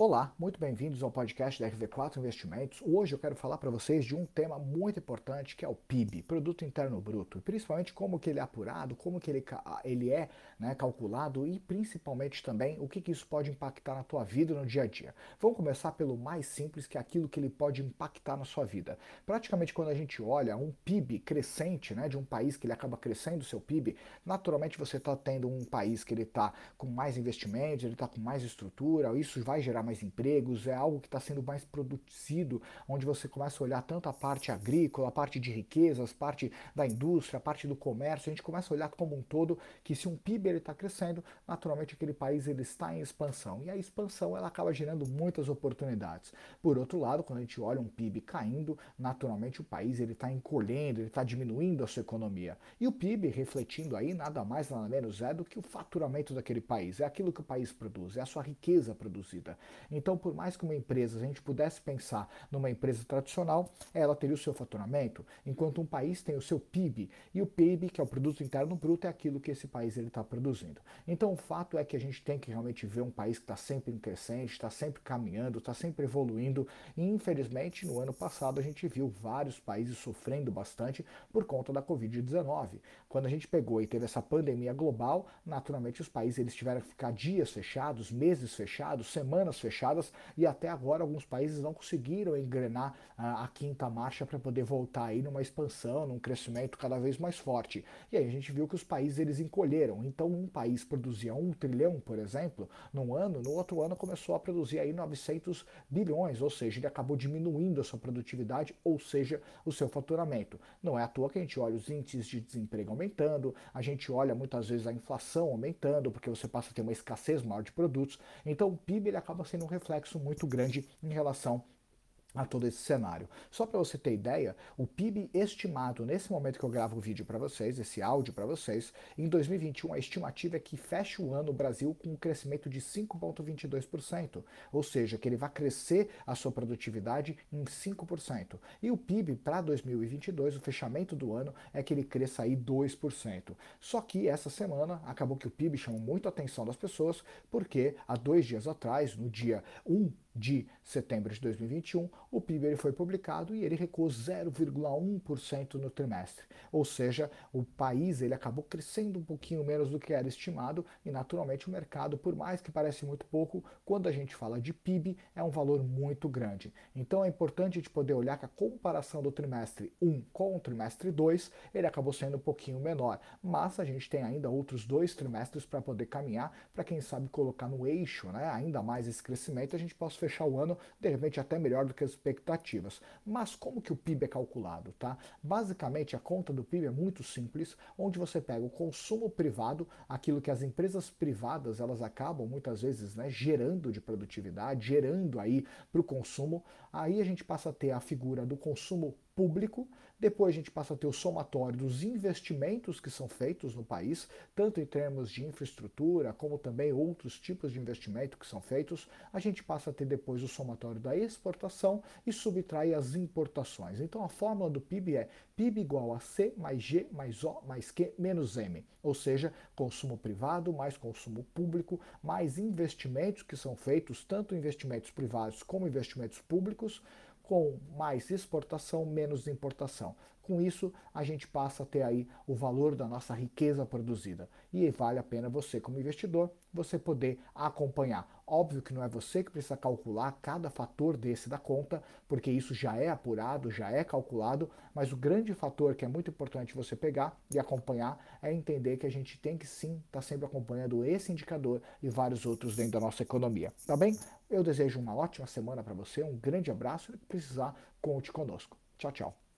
Olá, muito bem-vindos ao podcast da RV4 Investimentos. Hoje eu quero falar para vocês de um tema muito importante que é o PIB, Produto Interno Bruto, principalmente como que ele é apurado, como que ele, ele é né, calculado e principalmente também o que, que isso pode impactar na tua vida no dia a dia. Vamos começar pelo mais simples, que é aquilo que ele pode impactar na sua vida. Praticamente quando a gente olha um PIB crescente, né, de um país que ele acaba crescendo o seu PIB, naturalmente você está tendo um país que ele está com mais investimentos, ele está com mais estrutura, isso vai gerar mais empregos, é algo que está sendo mais produzido, onde você começa a olhar tanto a parte agrícola, a parte de riquezas, parte da indústria, a parte do comércio, a gente começa a olhar como um todo que se um PIB está crescendo, naturalmente aquele país ele está em expansão. E a expansão ela acaba gerando muitas oportunidades. Por outro lado, quando a gente olha um PIB caindo, naturalmente o país ele está encolhendo, ele está diminuindo a sua economia. E o PIB refletindo aí nada mais nada menos é do que o faturamento daquele país, é aquilo que o país produz, é a sua riqueza produzida. Então, por mais que uma empresa, a gente pudesse pensar numa empresa tradicional, ela teria o seu faturamento, enquanto um país tem o seu PIB, e o PIB, que é o Produto Interno Bruto, é aquilo que esse país está produzindo. Então, o fato é que a gente tem que realmente ver um país que está sempre em crescente, está sempre caminhando, está sempre evoluindo, e infelizmente, no ano passado, a gente viu vários países sofrendo bastante por conta da Covid-19. Quando a gente pegou e teve essa pandemia global, naturalmente os países eles tiveram que ficar dias fechados, meses fechados, semanas fechadas, fechadas e até agora alguns países não conseguiram engrenar a, a quinta marcha para poder voltar aí numa expansão, num crescimento cada vez mais forte. E aí a gente viu que os países eles encolheram. Então um país produzia um trilhão, por exemplo, num ano, no outro ano começou a produzir aí 900 bilhões, ou seja, ele acabou diminuindo a sua produtividade, ou seja, o seu faturamento. Não é à toa que a gente olha os índices de desemprego aumentando, a gente olha muitas vezes a inflação aumentando, porque você passa a ter uma escassez maior de produtos. Então o PIB ele acaba sendo um reflexo muito grande em relação a todo esse cenário. Só para você ter ideia, o PIB estimado nesse momento que eu gravo o vídeo para vocês, esse áudio para vocês, em 2021 a estimativa é que feche o ano o Brasil com um crescimento de 5,22%, ou seja, que ele vai crescer a sua produtividade em 5%. E o PIB para 2022, o fechamento do ano, é que ele cresça aí 2%. Só que essa semana acabou que o PIB chamou muito a atenção das pessoas, porque há dois dias atrás, no dia 1 de setembro de 2021, o PIB ele foi publicado e ele recuou 0,1% no trimestre. Ou seja, o país ele acabou crescendo um pouquinho menos do que era estimado e naturalmente o mercado, por mais que pareça muito pouco, quando a gente fala de PIB, é um valor muito grande. Então é importante a gente poder olhar que a comparação do trimestre 1 com o trimestre 2, ele acabou sendo um pouquinho menor, mas a gente tem ainda outros dois trimestres para poder caminhar, para quem sabe colocar no eixo, né, ainda mais esse crescimento, a gente possa fechar o ano, de repente até melhor do que as expectativas. Mas como que o PIB é calculado, tá? Basicamente a conta do PIB é muito simples, onde você pega o consumo privado, aquilo que as empresas privadas elas acabam muitas vezes né, gerando de produtividade, gerando aí para o consumo, aí a gente passa a ter a figura do consumo público, depois a gente passa a ter o somatório dos investimentos que são feitos no país, tanto em termos de infraestrutura, como também outros tipos de investimento que são feitos, a gente passa a ter depois o somatório da exportação e subtrai as importações. Então a fórmula do PIB é PIB igual a C mais G mais O mais Q menos M, ou seja, consumo privado mais consumo público mais investimentos que são feitos, tanto investimentos privados como investimentos públicos, com mais exportação, menos importação. Com isso, a gente passa a ter aí o valor da nossa riqueza produzida. E vale a pena você, como investidor, você poder acompanhar. Óbvio que não é você que precisa calcular cada fator desse da conta, porque isso já é apurado, já é calculado, mas o grande fator que é muito importante você pegar e acompanhar é entender que a gente tem que sim estar tá sempre acompanhando esse indicador e vários outros dentro da nossa economia. Tá bem? Eu desejo uma ótima semana para você, um grande abraço e precisar, conte conosco. Tchau, tchau.